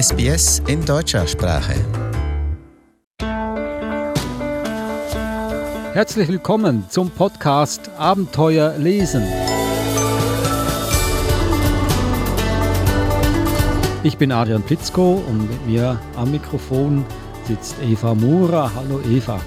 SBS in deutscher Sprache. Herzlich willkommen zum Podcast Abenteuer lesen. Ich bin Adrian Plitzko und mit mir am Mikrofon sitzt Eva Mura. Hallo Eva.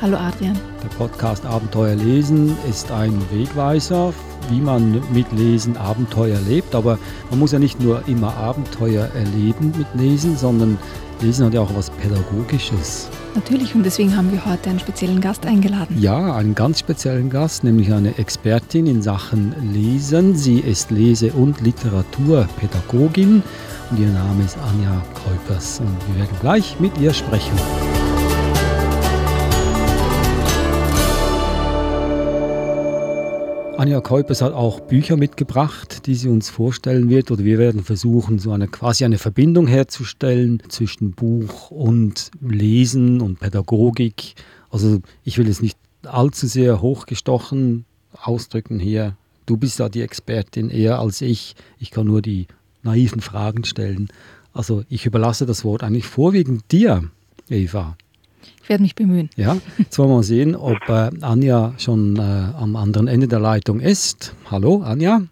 Hallo Adrian. Der Podcast Abenteuer lesen ist ein Wegweiser, wie man mit Lesen Abenteuer lebt. Aber man muss ja nicht nur immer Abenteuer erleben mit Lesen, sondern Lesen hat ja auch was Pädagogisches. Natürlich, und deswegen haben wir heute einen speziellen Gast eingeladen. Ja, einen ganz speziellen Gast, nämlich eine Expertin in Sachen Lesen. Sie ist Lese- und Literaturpädagogin und ihr Name ist Anja Keupers. Und wir werden gleich mit ihr sprechen. Anja Keupers hat auch Bücher mitgebracht, die sie uns vorstellen wird. Oder wir werden versuchen, so eine quasi eine Verbindung herzustellen zwischen Buch und Lesen und Pädagogik. Also ich will es nicht allzu sehr hochgestochen ausdrücken hier. Du bist da die Expertin eher als ich. Ich kann nur die naiven Fragen stellen. Also ich überlasse das Wort eigentlich vorwiegend dir, Eva. Ich werde mich bemühen. Ja, jetzt wollen wir mal sehen, ob äh, Anja schon äh, am anderen Ende der Leitung ist. Hallo, Anja.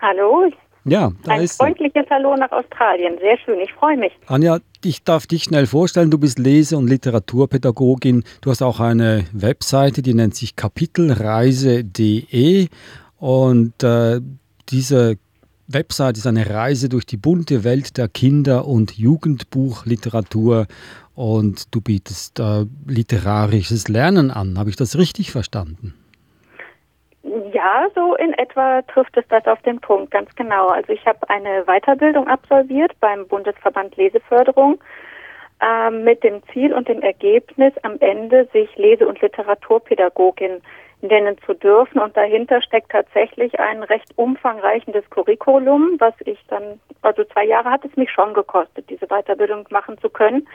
Hallo. Ja, da Ein ist freundliches Hallo nach Australien. Sehr schön, ich freue mich. Anja, ich darf dich schnell vorstellen. Du bist Lese- und Literaturpädagogin. Du hast auch eine Webseite, die nennt sich kapitelreise.de. Und äh, diese Website ist eine Reise durch die bunte Welt der Kinder- und Jugendbuchliteratur und du bietest äh, literarisches Lernen an. Habe ich das richtig verstanden? Ja, so in etwa trifft es das auf den Punkt, ganz genau. Also ich habe eine Weiterbildung absolviert beim Bundesverband Leseförderung äh, mit dem Ziel und dem Ergebnis, am Ende sich Lese- und Literaturpädagogin nennen zu dürfen. Und dahinter steckt tatsächlich ein recht umfangreichendes Curriculum, was ich dann, also zwei Jahre hat es mich schon gekostet, diese Weiterbildung machen zu können.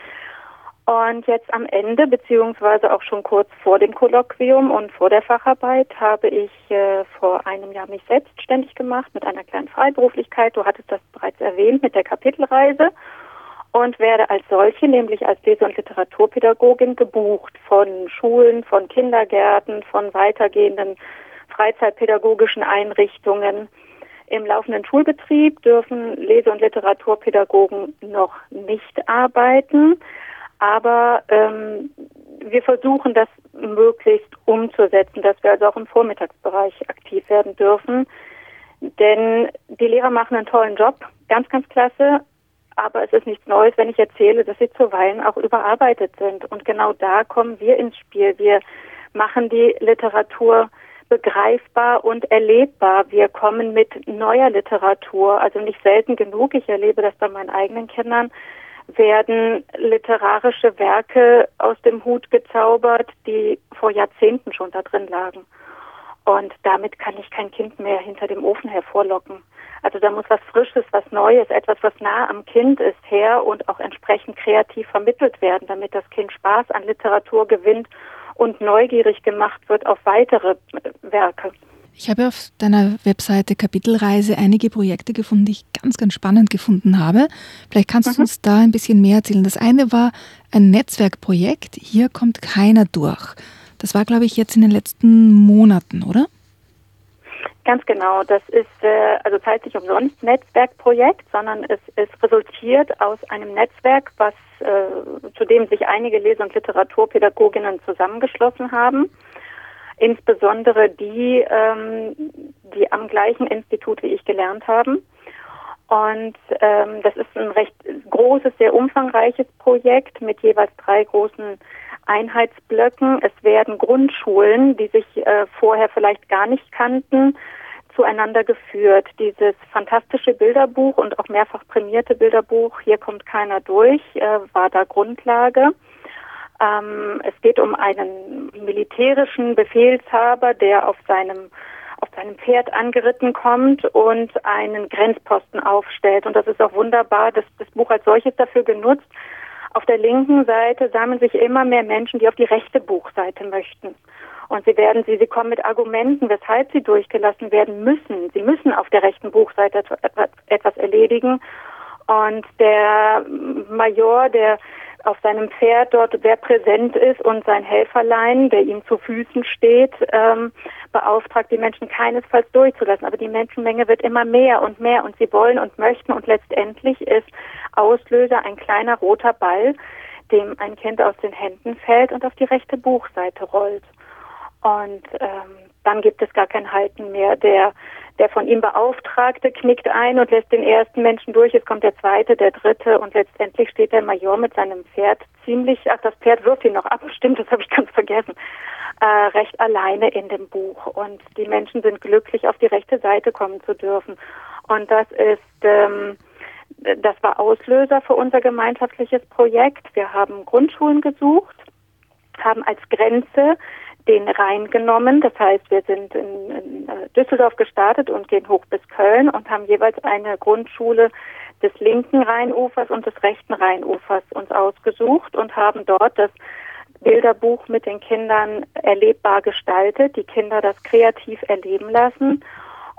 Und jetzt am Ende, beziehungsweise auch schon kurz vor dem Kolloquium und vor der Facharbeit, habe ich äh, vor einem Jahr mich selbstständig gemacht mit einer kleinen Freiberuflichkeit. Du hattest das bereits erwähnt mit der Kapitelreise und werde als solche, nämlich als Lese- und Literaturpädagogin, gebucht von Schulen, von Kindergärten, von weitergehenden freizeitpädagogischen Einrichtungen. Im laufenden Schulbetrieb dürfen Lese- und Literaturpädagogen noch nicht arbeiten. Aber ähm, wir versuchen das möglichst umzusetzen, dass wir also auch im Vormittagsbereich aktiv werden dürfen. Denn die Lehrer machen einen tollen Job, ganz, ganz klasse. Aber es ist nichts Neues, wenn ich erzähle, dass sie zuweilen auch überarbeitet sind. Und genau da kommen wir ins Spiel. Wir machen die Literatur begreifbar und erlebbar. Wir kommen mit neuer Literatur, also nicht selten genug. Ich erlebe das bei meinen eigenen Kindern werden literarische Werke aus dem Hut gezaubert, die vor Jahrzehnten schon da drin lagen. Und damit kann ich kein Kind mehr hinter dem Ofen hervorlocken. Also da muss was Frisches, was Neues, etwas, was nah am Kind ist, her und auch entsprechend kreativ vermittelt werden, damit das Kind Spaß an Literatur gewinnt und neugierig gemacht wird auf weitere Werke. Ich habe auf deiner Webseite Kapitelreise einige Projekte gefunden, die ich ganz, ganz spannend gefunden habe. Vielleicht kannst mhm. du uns da ein bisschen mehr erzählen. Das eine war ein Netzwerkprojekt. Hier kommt keiner durch. Das war, glaube ich, jetzt in den letzten Monaten, oder? Ganz genau. Das ist äh, also zeitlich umsonst Netzwerkprojekt, sondern es, es resultiert aus einem Netzwerk, was äh, zu dem sich einige Lese- und Literaturpädagoginnen zusammengeschlossen haben insbesondere die, ähm, die am gleichen Institut wie ich gelernt haben. Und ähm, das ist ein recht großes, sehr umfangreiches Projekt mit jeweils drei großen Einheitsblöcken. Es werden Grundschulen, die sich äh, vorher vielleicht gar nicht kannten, zueinander geführt. Dieses fantastische Bilderbuch und auch mehrfach prämierte Bilderbuch, hier kommt keiner durch, äh, war da Grundlage. Ähm, es geht um einen militärischen Befehlshaber, der auf seinem auf seinem Pferd angeritten kommt und einen Grenzposten aufstellt. Und das ist auch wunderbar, dass das Buch als solches dafür genutzt. Auf der linken Seite sammeln sich immer mehr Menschen, die auf die rechte Buchseite möchten. Und sie werden sie, sie kommen mit Argumenten, weshalb sie durchgelassen werden müssen. Sie müssen auf der rechten Buchseite etwas erledigen. Und der Major, der auf seinem Pferd dort sehr präsent ist und sein Helferlein, der ihm zu Füßen steht, ähm, beauftragt, die Menschen keinesfalls durchzulassen. Aber die Menschenmenge wird immer mehr und mehr und sie wollen und möchten und letztendlich ist Auslöser ein kleiner roter Ball, dem ein Kind aus den Händen fällt und auf die rechte Buchseite rollt. Und ähm, dann gibt es gar kein Halten mehr. Der, der von ihm Beauftragte knickt ein und lässt den ersten Menschen durch. Es kommt der zweite, der dritte und letztendlich steht der Major mit seinem Pferd ziemlich, ach, das Pferd wirft ihn noch ab, stimmt, das habe ich ganz vergessen, äh, recht alleine in dem Buch. Und die Menschen sind glücklich, auf die rechte Seite kommen zu dürfen. Und das ist, ähm, das war Auslöser für unser gemeinschaftliches Projekt. Wir haben Grundschulen gesucht, haben als Grenze den Rhein genommen. Das heißt, wir sind in, in, äh, Düsseldorf gestartet und gehen hoch bis Köln und haben jeweils eine Grundschule des linken Rheinufers und des rechten Rheinufers uns ausgesucht und haben dort das Bilderbuch mit den Kindern erlebbar gestaltet, die Kinder das kreativ erleben lassen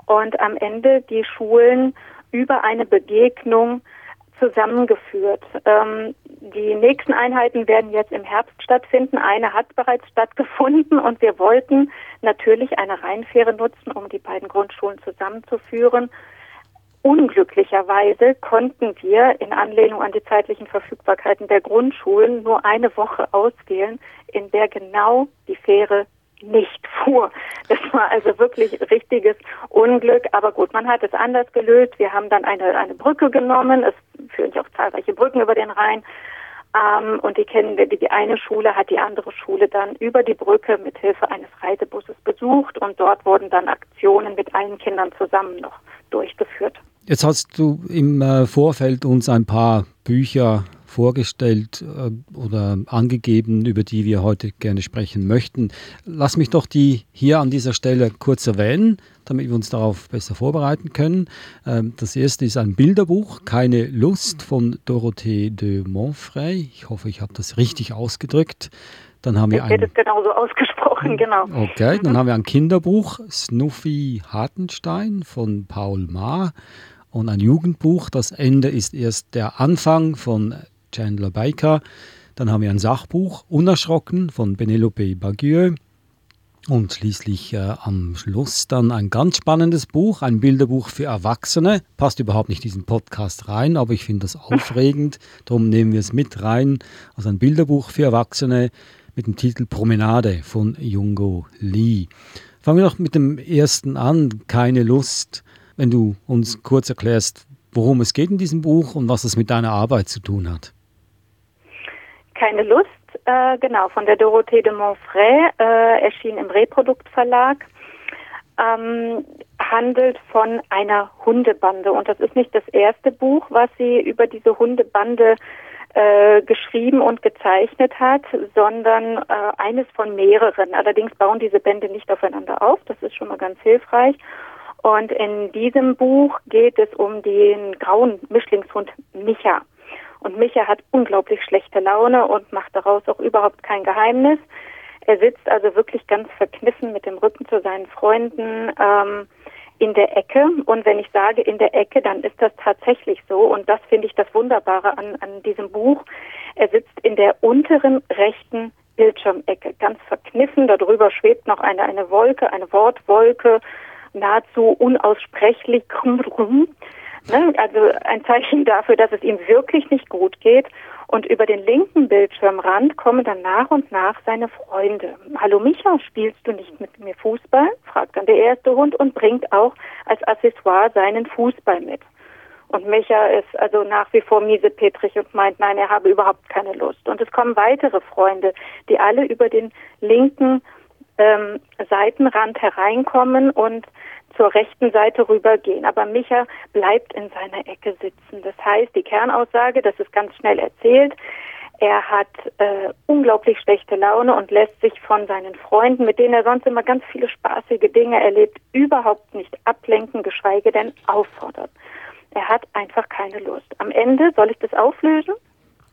und am Ende die Schulen über eine Begegnung zusammengeführt. Ähm, die nächsten Einheiten werden jetzt im Herbst stattfinden. Eine hat bereits stattgefunden und wir wollten natürlich eine Rheinfähre nutzen, um die beiden Grundschulen zusammenzuführen. Unglücklicherweise konnten wir in Anlehnung an die zeitlichen Verfügbarkeiten der Grundschulen nur eine Woche auswählen, in der genau die Fähre nicht fuhr. Das war also wirklich richtiges Unglück. Aber gut, man hat es anders gelöst. Wir haben dann eine, eine Brücke genommen. Es sich auch zahlreiche Brücken über den Rhein. Ähm, und die kennen wir, die eine Schule hat die andere Schule dann über die Brücke mit Hilfe eines Reisebusses besucht und dort wurden dann Aktionen mit allen Kindern zusammen noch durchgeführt. Jetzt hast du im äh, Vorfeld uns ein paar Bücher vorgestellt äh, oder angegeben, über die wir heute gerne sprechen möchten. Lass mich doch die hier an dieser Stelle kurz erwähnen, damit wir uns darauf besser vorbereiten können. Ähm, das erste ist ein Bilderbuch, Keine Lust von Dorothée de Montfray. Ich hoffe, ich habe das richtig ausgedrückt. Dann haben wir ein, es genauso ausgesprochen, genau. Okay, dann haben wir ein Kinderbuch, Snuffy Hartenstein von Paul Maar und ein Jugendbuch. Das Ende ist erst der Anfang von Chandler Baker. Dann haben wir ein Sachbuch, Unerschrocken von Penelope Bagieux. Und schließlich äh, am Schluss dann ein ganz spannendes Buch, ein Bilderbuch für Erwachsene. Passt überhaupt nicht in diesen Podcast rein, aber ich finde das aufregend. Darum nehmen wir es mit rein. Also ein Bilderbuch für Erwachsene mit dem Titel Promenade von Jungo Lee. Fangen wir doch mit dem ersten an. Keine Lust. Wenn du uns kurz erklärst, worum es geht in diesem Buch und was es mit deiner Arbeit zu tun hat keine Lust, äh, genau, von der Dorothée de Montfray, äh, erschien im Reproduktverlag, ähm, handelt von einer Hundebande. Und das ist nicht das erste Buch, was sie über diese Hundebande äh, geschrieben und gezeichnet hat, sondern äh, eines von mehreren. Allerdings bauen diese Bände nicht aufeinander auf, das ist schon mal ganz hilfreich. Und in diesem Buch geht es um den grauen Mischlingshund Micha. Und Micha hat unglaublich schlechte Laune und macht daraus auch überhaupt kein Geheimnis. Er sitzt also wirklich ganz verkniffen mit dem Rücken zu seinen Freunden ähm, in der Ecke. Und wenn ich sage in der Ecke, dann ist das tatsächlich so. Und das finde ich das Wunderbare an, an diesem Buch. Er sitzt in der unteren rechten Bildschirmecke, ganz verkniffen. Darüber schwebt noch eine, eine Wolke, eine Wortwolke, nahezu unaussprechlich. Ne? Also ein Zeichen dafür, dass es ihm wirklich nicht gut geht. Und über den linken Bildschirmrand kommen dann nach und nach seine Freunde. Hallo Micha, spielst du nicht mit mir Fußball? fragt dann der erste Hund und bringt auch als Accessoire seinen Fußball mit. Und Micha ist also nach wie vor miesepetrig und meint, nein, er habe überhaupt keine Lust. Und es kommen weitere Freunde, die alle über den linken ähm, Seitenrand hereinkommen und zur rechten Seite rübergehen. Aber Micha bleibt in seiner Ecke sitzen. Das heißt, die Kernaussage, das ist ganz schnell erzählt, er hat äh, unglaublich schlechte Laune und lässt sich von seinen Freunden, mit denen er sonst immer ganz viele spaßige Dinge erlebt, überhaupt nicht ablenken, geschweige denn auffordern. Er hat einfach keine Lust. Am Ende soll ich das auflösen?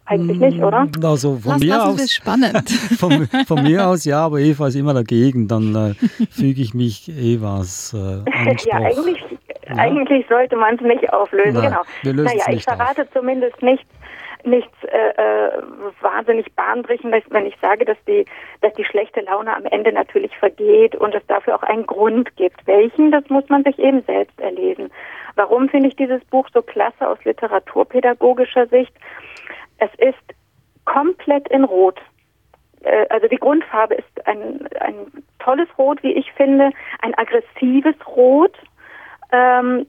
Eigentlich nicht, oder? Also von Lass, mir aus. wir spannend. Von, von, mir aus ja, aber Eva ist immer dagegen. Dann äh, füge ich mich Evas äh, Anspruch. ja, eigentlich, Ja. Eigentlich sollte man es nicht auflösen, Nein, genau. Wir lösen naja, es ich verrate auf. zumindest nichts, nichts äh, äh, wahnsinnig bahnbrechendes, wenn ich sage, dass die, dass die schlechte Laune am Ende natürlich vergeht und es dafür auch einen Grund gibt. Welchen, das muss man sich eben selbst erlesen. Warum finde ich dieses Buch so klasse aus literaturpädagogischer Sicht? Es ist komplett in Rot. Äh, Also die Grundfarbe ist ein, ein tolles Rot, wie ich finde, ein aggressives Rot, ähm,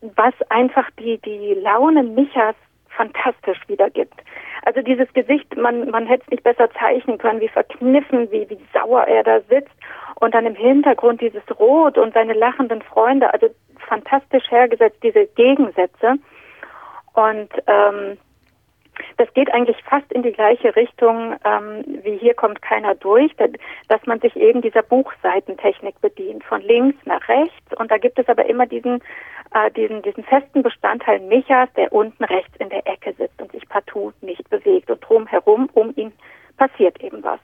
was einfach die, die Laune Michas fantastisch wiedergibt. Also dieses Gesicht, man, man hätte es nicht besser zeichnen können, wie verkniffen, wie, wie sauer er da sitzt. Und dann im Hintergrund dieses Rot und seine lachenden Freunde, also fantastisch hergesetzt, diese Gegensätze. Und ähm, das geht eigentlich fast in die gleiche Richtung ähm, wie hier kommt keiner durch, dass man sich eben dieser Buchseitentechnik bedient, von links nach rechts. Und da gibt es aber immer diesen, äh, diesen, diesen festen Bestandteil Michas, der unten rechts in der Ecke sitzt und sich partout nicht bewegt. Und drumherum um ihn passiert eben was.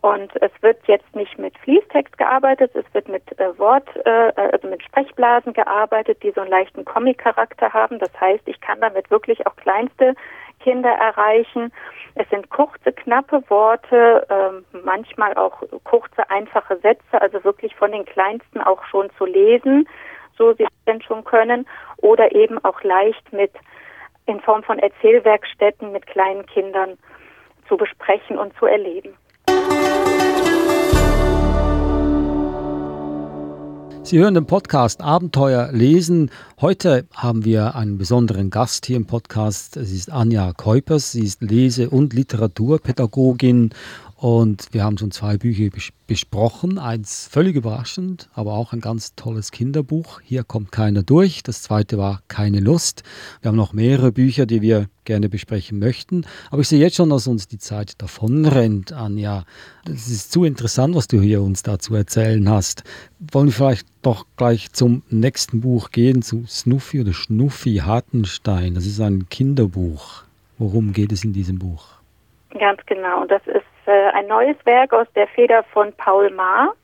Und es wird jetzt nicht mit Fließtext gearbeitet, es wird mit äh, Wort, äh, also mit Sprechblasen gearbeitet, die so einen leichten Comic-Charakter haben. Das heißt, ich kann damit wirklich auch kleinste Kinder erreichen. Es sind kurze, knappe Worte, äh, manchmal auch kurze, einfache Sätze, also wirklich von den Kleinsten auch schon zu lesen, so sie denn schon können, oder eben auch leicht mit in Form von Erzählwerkstätten mit kleinen Kindern zu besprechen und zu erleben. Sie hören den Podcast Abenteuer lesen. Heute haben wir einen besonderen Gast hier im Podcast. Es ist Anja Keupers. Sie ist Lese- und Literaturpädagogin und wir haben schon zwei Bücher bes besprochen. Eins völlig überraschend, aber auch ein ganz tolles Kinderbuch. Hier kommt keiner durch. Das zweite war Keine Lust. Wir haben noch mehrere Bücher, die wir gerne besprechen möchten. Aber ich sehe jetzt schon, dass uns die Zeit davonrennt, Anja. Es ist zu interessant, was du hier uns dazu erzählen hast. Wollen wir vielleicht doch gleich zum nächsten Buch gehen, zu Snuffy oder Schnuffi Hartenstein. Das ist ein Kinderbuch. Worum geht es in diesem Buch? Ganz genau. Das ist äh, ein neues Werk aus der Feder von Paul Maar.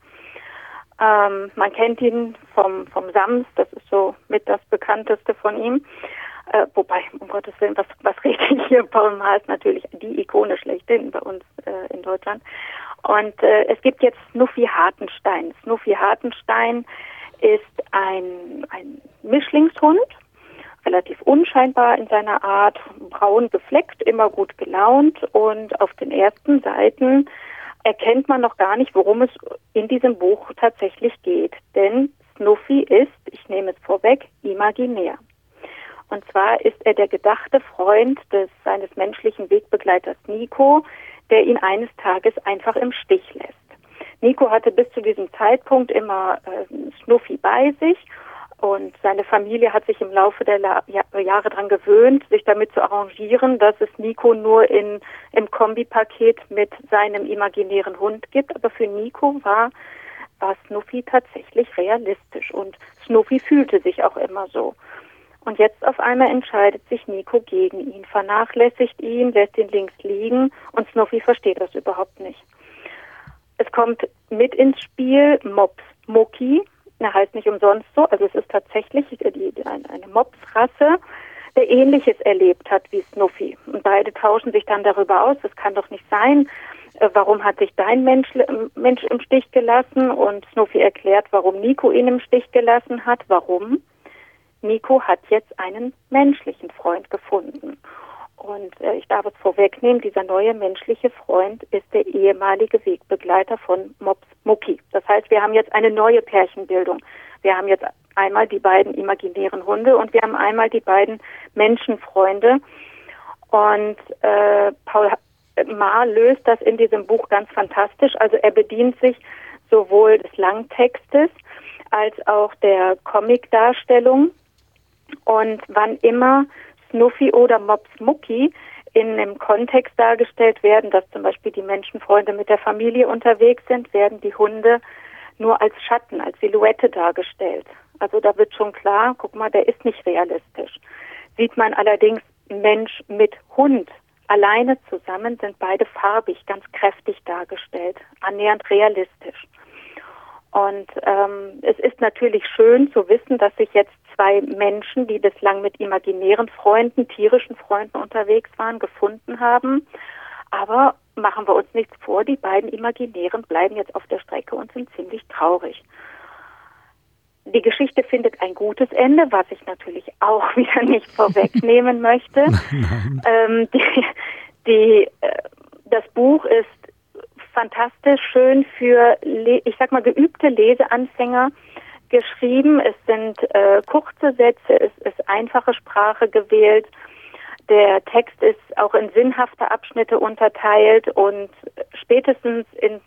Ähm, man kennt ihn vom, vom Sams, das ist so mit das bekannteste von ihm. Äh, wobei, um Gottes Willen, was, was rede ich hier? Paul Maar ist natürlich die Ikone schlechthin bei uns äh, in Deutschland. Und äh, es gibt jetzt Snuffy Hartenstein. Snuffy Hartenstein ist ein, ein Mischlingshund, relativ unscheinbar in seiner Art, braun gefleckt, immer gut gelaunt und auf den ersten Seiten erkennt man noch gar nicht, worum es in diesem Buch tatsächlich geht. Denn Snuffy ist, ich nehme es vorweg, imaginär. Und zwar ist er der gedachte Freund des seines menschlichen Wegbegleiters Nico, der ihn eines Tages einfach im Stich lässt. Nico hatte bis zu diesem Zeitpunkt immer äh, Snuffy bei sich und seine Familie hat sich im Laufe der La Jahre daran gewöhnt, sich damit zu arrangieren, dass es Nico nur in, im Kombipaket mit seinem imaginären Hund gibt. Aber für Nico war, war Snuffy tatsächlich realistisch und Snuffy fühlte sich auch immer so. Und jetzt auf einmal entscheidet sich Nico gegen ihn, vernachlässigt ihn, lässt ihn links liegen und Snuffy versteht das überhaupt nicht. Es kommt mit ins Spiel Mops Mucki, er heißt nicht umsonst so, also es ist tatsächlich die, die, eine Mopsrasse, der Ähnliches erlebt hat wie Snuffy. Und beide tauschen sich dann darüber aus, das kann doch nicht sein. Warum hat sich dein Mensch, Mensch im Stich gelassen? Und Snuffy erklärt, warum Nico ihn im Stich gelassen hat. Warum? Nico hat jetzt einen menschlichen Freund gefunden. Und äh, ich darf es vorwegnehmen, dieser neue menschliche Freund ist der ehemalige Wegbegleiter von Mops Mucki. Das heißt, wir haben jetzt eine neue Pärchenbildung. Wir haben jetzt einmal die beiden imaginären Hunde und wir haben einmal die beiden Menschenfreunde. Und äh, Paul Maar löst das in diesem Buch ganz fantastisch. Also er bedient sich sowohl des Langtextes als auch der Comicdarstellung. Und wann immer Snuffy oder Mops Mucki in einem Kontext dargestellt werden, dass zum Beispiel die Menschenfreunde mit der Familie unterwegs sind, werden die Hunde nur als Schatten, als Silhouette dargestellt. Also da wird schon klar, guck mal, der ist nicht realistisch. Sieht man allerdings Mensch mit Hund alleine zusammen, sind beide farbig, ganz kräftig dargestellt, annähernd realistisch. Und ähm, es ist natürlich schön zu wissen, dass sich jetzt zwei Menschen, die bislang mit imaginären Freunden, tierischen Freunden unterwegs waren, gefunden haben. Aber machen wir uns nichts vor, die beiden Imaginären bleiben jetzt auf der Strecke und sind ziemlich traurig. Die Geschichte findet ein gutes Ende, was ich natürlich auch wieder nicht vorwegnehmen möchte. Ähm, die, die, äh, das Buch ist fantastisch schön für, ich sag mal, geübte Leseanfänger geschrieben. Es sind äh, kurze Sätze, es ist einfache Sprache gewählt. Der Text ist auch in sinnhafte Abschnitte unterteilt und spätestens in,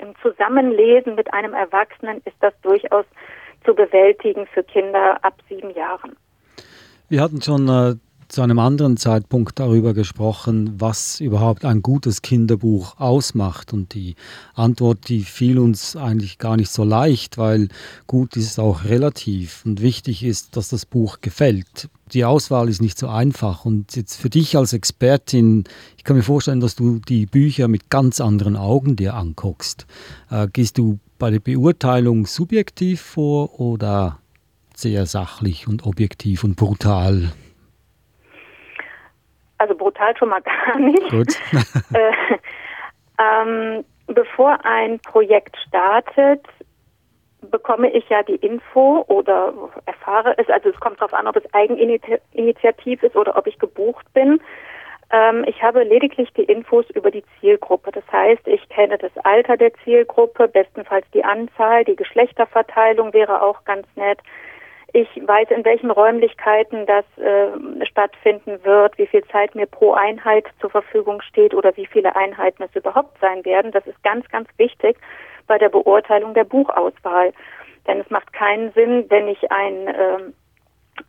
im Zusammenlesen mit einem Erwachsenen ist das durchaus zu bewältigen für Kinder ab sieben Jahren. Wir hatten schon äh, zu einem anderen Zeitpunkt darüber gesprochen, was überhaupt ein gutes Kinderbuch ausmacht. Und die Antwort, die fiel uns eigentlich gar nicht so leicht, weil gut ist auch relativ und wichtig ist, dass das Buch gefällt. Die Auswahl ist nicht so einfach. Und jetzt für dich als Expertin, ich kann mir vorstellen, dass du die Bücher mit ganz anderen Augen dir anguckst. Äh, gehst du bei der Beurteilung subjektiv vor oder sehr sachlich und objektiv und brutal? Also brutal schon mal gar nicht. Gut. äh, ähm, bevor ein Projekt startet, bekomme ich ja die Info oder erfahre es. Also es kommt darauf an, ob es Eigeninitiativ ist oder ob ich gebucht bin. Ähm, ich habe lediglich die Infos über die Zielgruppe. Das heißt, ich kenne das Alter der Zielgruppe, bestenfalls die Anzahl, die Geschlechterverteilung wäre auch ganz nett. Ich weiß, in welchen Räumlichkeiten das äh, stattfinden wird, wie viel Zeit mir pro Einheit zur Verfügung steht oder wie viele Einheiten es überhaupt sein werden. Das ist ganz, ganz wichtig bei der Beurteilung der Buchauswahl. Denn es macht keinen Sinn, wenn ich ein, äh,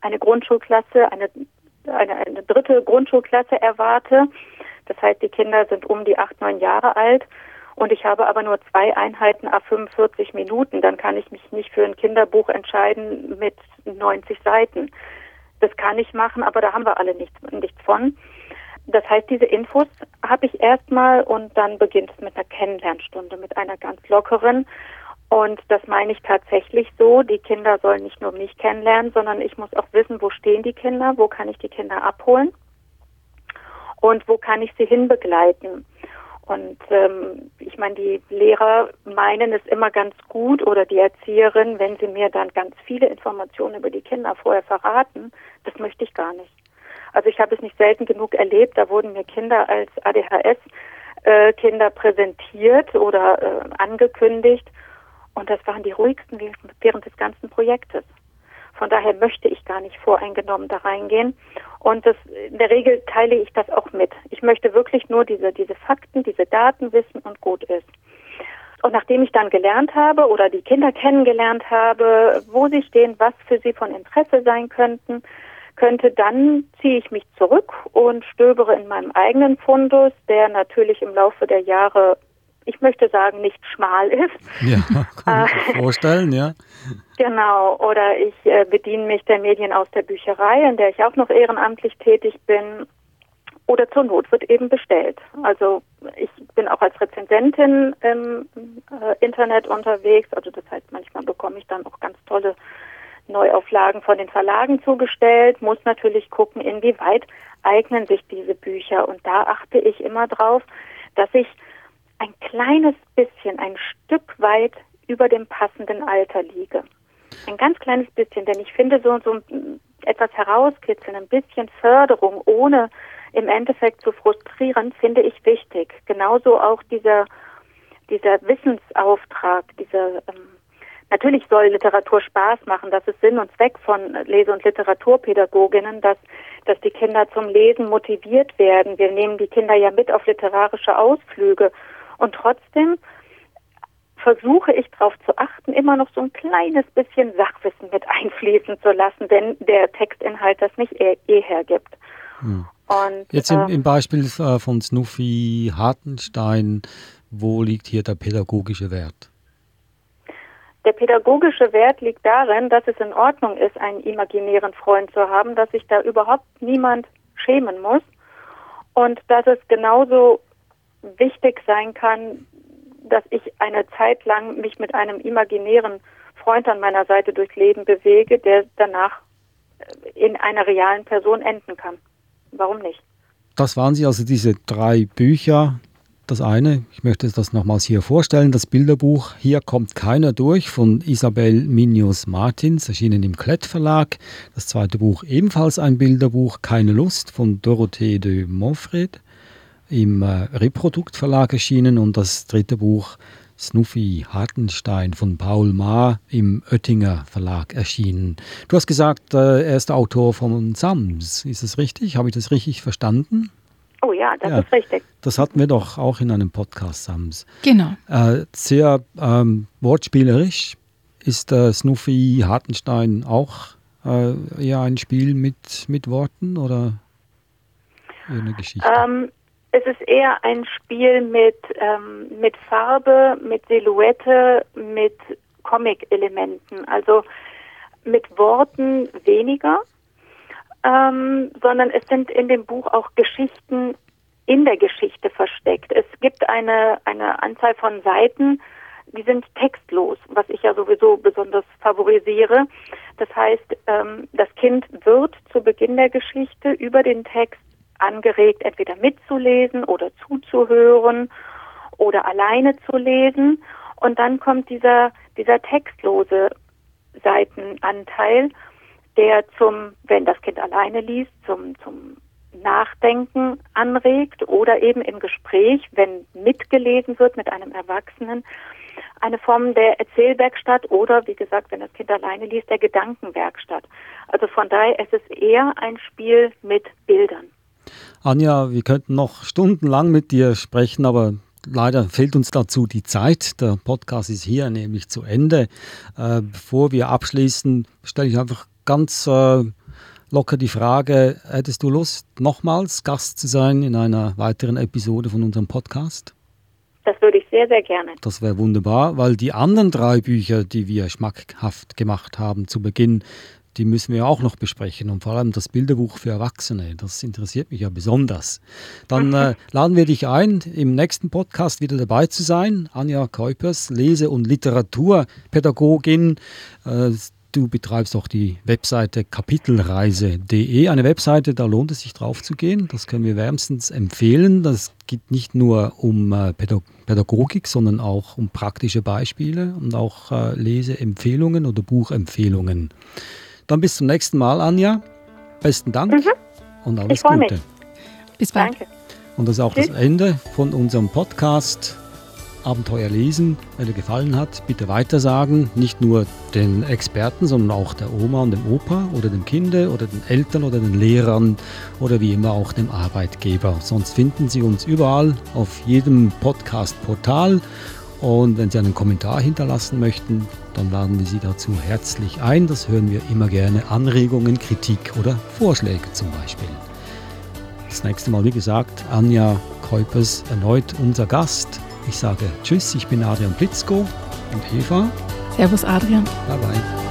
eine Grundschulklasse, eine, eine, eine dritte Grundschulklasse erwarte. Das heißt, die Kinder sind um die acht, neun Jahre alt und ich habe aber nur zwei Einheiten a 45 Minuten, dann kann ich mich nicht für ein Kinderbuch entscheiden mit 90 Seiten. Das kann ich machen, aber da haben wir alle nichts, nichts von. Das heißt, diese Infos habe ich erstmal und dann beginnt es mit einer Kennenlernstunde, mit einer ganz lockeren. Und das meine ich tatsächlich so. Die Kinder sollen nicht nur mich kennenlernen, sondern ich muss auch wissen, wo stehen die Kinder, wo kann ich die Kinder abholen und wo kann ich sie hinbegleiten. Und ähm, ich meine, die Lehrer meinen es immer ganz gut oder die Erzieherin, wenn sie mir dann ganz viele Informationen über die Kinder vorher verraten. Das möchte ich gar nicht. Also ich habe es nicht selten genug erlebt, da wurden mir Kinder als ADHS äh, Kinder präsentiert oder äh, angekündigt und das waren die ruhigsten während des ganzen Projektes. Von daher möchte ich gar nicht voreingenommen da reingehen. Und das, in der Regel teile ich das auch mit. Ich möchte wirklich nur diese, diese Fakten, diese Daten wissen und gut ist. Und nachdem ich dann gelernt habe oder die Kinder kennengelernt habe, wo sie stehen, was für sie von Interesse sein könnten, könnte, dann ziehe ich mich zurück und stöbere in meinem eigenen Fundus, der natürlich im Laufe der Jahre ich möchte sagen, nicht schmal ist. Ja, kann ich mir vorstellen, ja. Genau, oder ich äh, bediene mich der Medien aus der Bücherei, in der ich auch noch ehrenamtlich tätig bin. Oder zur Not wird eben bestellt. Also ich bin auch als Rezensentin im äh, Internet unterwegs. Also das heißt, manchmal bekomme ich dann auch ganz tolle Neuauflagen von den Verlagen zugestellt, muss natürlich gucken, inwieweit eignen sich diese Bücher. Und da achte ich immer drauf, dass ich ein kleines bisschen, ein Stück weit über dem passenden Alter liege. Ein ganz kleines bisschen, denn ich finde so, so etwas herauskitzeln, ein bisschen Förderung, ohne im Endeffekt zu frustrieren, finde ich wichtig. Genauso auch dieser, dieser Wissensauftrag, dieser, ähm, natürlich soll Literatur Spaß machen, das ist Sinn und Zweck von Lese- und Literaturpädagoginnen, dass, dass die Kinder zum Lesen motiviert werden. Wir nehmen die Kinder ja mit auf literarische Ausflüge und trotzdem versuche ich darauf zu achten, immer noch so ein kleines bisschen Sachwissen mit einfließen zu lassen, wenn der Textinhalt das nicht eh, eh hergibt. Hm. Und, Jetzt im, äh, im Beispiel äh, von Snuffy Hartenstein, wo liegt hier der pädagogische Wert? Der pädagogische Wert liegt darin, dass es in Ordnung ist, einen imaginären Freund zu haben, dass sich da überhaupt niemand schämen muss und dass es genauso wichtig sein kann, dass ich eine Zeit lang mich mit einem imaginären Freund an meiner Seite durchs Leben bewege, der danach äh, in einer realen Person enden kann. Warum nicht? Das waren sie also diese drei Bücher. Das eine, ich möchte das nochmals hier vorstellen, das Bilderbuch Hier kommt keiner durch von Isabel Minius Martins, erschienen im Klett Verlag. Das zweite Buch ebenfalls ein Bilderbuch Keine Lust von Dorothee de Montfred im äh, Reprodukt Verlag erschienen und das dritte Buch Snuffy Hartenstein von Paul Maar im Oettinger Verlag erschienen. Du hast gesagt, äh, er ist Autor von Sams. Ist es richtig? Habe ich das richtig verstanden? Oh ja, das ja, ist richtig. Das hatten wir doch auch in einem Podcast, Sams. Genau. Äh, sehr ähm, wortspielerisch. Ist äh, Snuffy Hartenstein auch äh, eher ein Spiel mit, mit Worten oder eine Geschichte? Ähm, es ist eher ein Spiel mit, ähm, mit Farbe, mit Silhouette, mit Comic-Elementen. Also mit Worten weniger, ähm, sondern es sind in dem Buch auch Geschichten in der Geschichte versteckt. Es gibt eine, eine Anzahl von Seiten, die sind textlos, was ich ja sowieso besonders favorisiere. Das heißt, ähm, das Kind wird zu Beginn der Geschichte über den Text angeregt, entweder mitzulesen oder zuzuhören oder alleine zu lesen. Und dann kommt dieser, dieser textlose Seitenanteil, der zum, wenn das Kind alleine liest, zum, zum Nachdenken anregt oder eben im Gespräch, wenn mitgelesen wird mit einem Erwachsenen, eine Form der Erzählwerkstatt oder, wie gesagt, wenn das Kind alleine liest, der Gedankenwerkstatt. Also von daher ist es eher ein Spiel mit Bildern. Anja, wir könnten noch stundenlang mit dir sprechen, aber leider fehlt uns dazu die Zeit. Der Podcast ist hier nämlich zu Ende. Äh, bevor wir abschließen, stelle ich einfach ganz äh, locker die Frage, hättest du Lust, nochmals Gast zu sein in einer weiteren Episode von unserem Podcast? Das würde ich sehr, sehr gerne. Das wäre wunderbar, weil die anderen drei Bücher, die wir schmackhaft gemacht haben zu Beginn, die müssen wir auch noch besprechen und vor allem das Bilderbuch für Erwachsene. Das interessiert mich ja besonders. Dann äh, laden wir dich ein, im nächsten Podcast wieder dabei zu sein. Anja Keupers, Lese- und Literaturpädagogin. Äh, du betreibst auch die Webseite kapitelreise.de, eine Webseite, da lohnt es sich drauf zu gehen. Das können wir wärmstens empfehlen. Das geht nicht nur um äh, Pädagogik, sondern auch um praktische Beispiele und auch äh, Leseempfehlungen oder Buchempfehlungen. Dann bis zum nächsten Mal, Anja. Besten Dank mhm. und alles Gute. Mich. Bis bald. Danke. Und das ist auch Tschüss. das Ende von unserem Podcast Abenteuer lesen. Wenn dir gefallen hat, bitte weitersagen. Nicht nur den Experten, sondern auch der Oma und dem Opa oder dem Kind oder den Eltern oder den Lehrern oder wie immer auch dem Arbeitgeber. Sonst finden Sie uns überall auf jedem Podcast-Portal und wenn Sie einen Kommentar hinterlassen möchten, dann laden wir Sie dazu herzlich ein. Das hören wir immer gerne. Anregungen, Kritik oder Vorschläge zum Beispiel. Das nächste Mal, wie gesagt, Anja Keupers erneut unser Gast. Ich sage Tschüss, ich bin Adrian Blitzko und Eva. Servus Adrian. Bye bye.